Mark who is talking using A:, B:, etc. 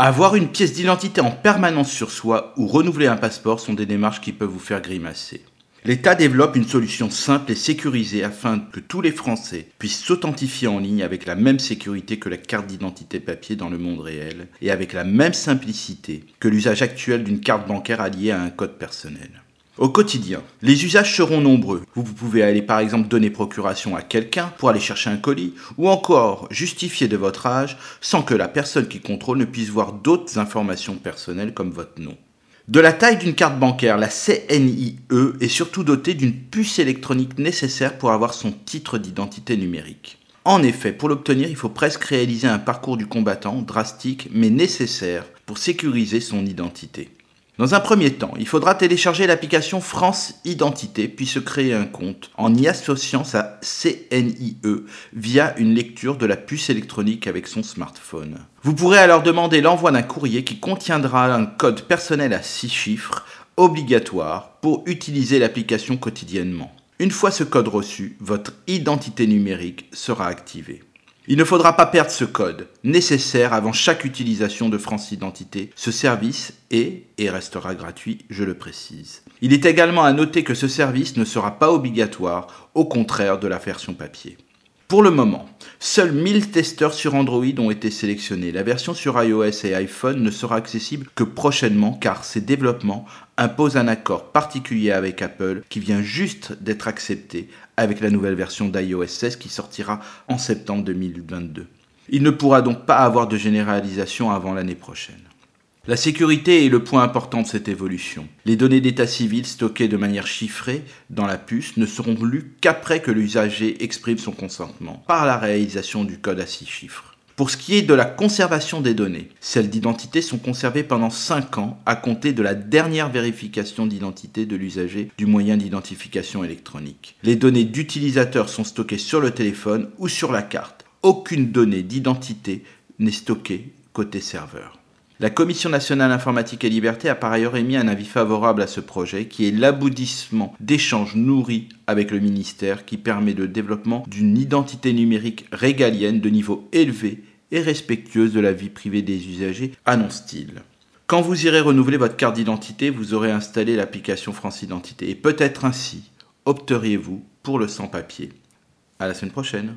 A: Avoir une pièce d'identité en permanence sur soi ou renouveler un passeport sont des démarches qui peuvent vous faire grimacer. L'État développe une solution simple et sécurisée afin que tous les Français puissent s'authentifier en ligne avec la même sécurité que la carte d'identité papier dans le monde réel et avec la même simplicité que l'usage actuel d'une carte bancaire alliée à un code personnel. Au quotidien, les usages seront nombreux. Vous pouvez aller par exemple donner procuration à quelqu'un pour aller chercher un colis, ou encore justifier de votre âge sans que la personne qui contrôle ne puisse voir d'autres informations personnelles comme votre nom. De la taille d'une carte bancaire, la CNIE est surtout dotée d'une puce électronique nécessaire pour avoir son titre d'identité numérique. En effet, pour l'obtenir, il faut presque réaliser un parcours du combattant drastique mais nécessaire pour sécuriser son identité. Dans un premier temps, il faudra télécharger l'application France Identité puis se créer un compte en y associant sa CNIE via une lecture de la puce électronique avec son smartphone. Vous pourrez alors demander l'envoi d'un courrier qui contiendra un code personnel à 6 chiffres obligatoire pour utiliser l'application quotidiennement. Une fois ce code reçu, votre identité numérique sera activée. Il ne faudra pas perdre ce code, nécessaire avant chaque utilisation de France Identité. Ce service est et restera gratuit, je le précise. Il est également à noter que ce service ne sera pas obligatoire, au contraire de la version papier. Pour le moment, seuls 1000 testeurs sur Android ont été sélectionnés. La version sur iOS et iPhone ne sera accessible que prochainement car ces développements imposent un accord particulier avec Apple qui vient juste d'être accepté avec la nouvelle version d'iOS 16 qui sortira en septembre 2022. Il ne pourra donc pas avoir de généralisation avant l'année prochaine. La sécurité est le point important de cette évolution. Les données d'état civil stockées de manière chiffrée dans la puce ne seront lues qu'après que l'usager exprime son consentement, par la réalisation du code à six chiffres. Pour ce qui est de la conservation des données, celles d'identité sont conservées pendant 5 ans à compter de la dernière vérification d'identité de l'usager du moyen d'identification électronique. Les données d'utilisateur sont stockées sur le téléphone ou sur la carte. Aucune donnée d'identité n'est stockée côté serveur. La Commission nationale informatique et liberté a par ailleurs émis un avis favorable à ce projet qui est l'aboutissement d'échanges nourris avec le ministère qui permet le développement d'une identité numérique régalienne de niveau élevé et respectueuse de la vie privée des usagers, annonce-t-il. Quand vous irez renouveler votre carte d'identité, vous aurez installé l'application France Identité et peut-être ainsi opteriez-vous pour le sans-papier. À la semaine prochaine.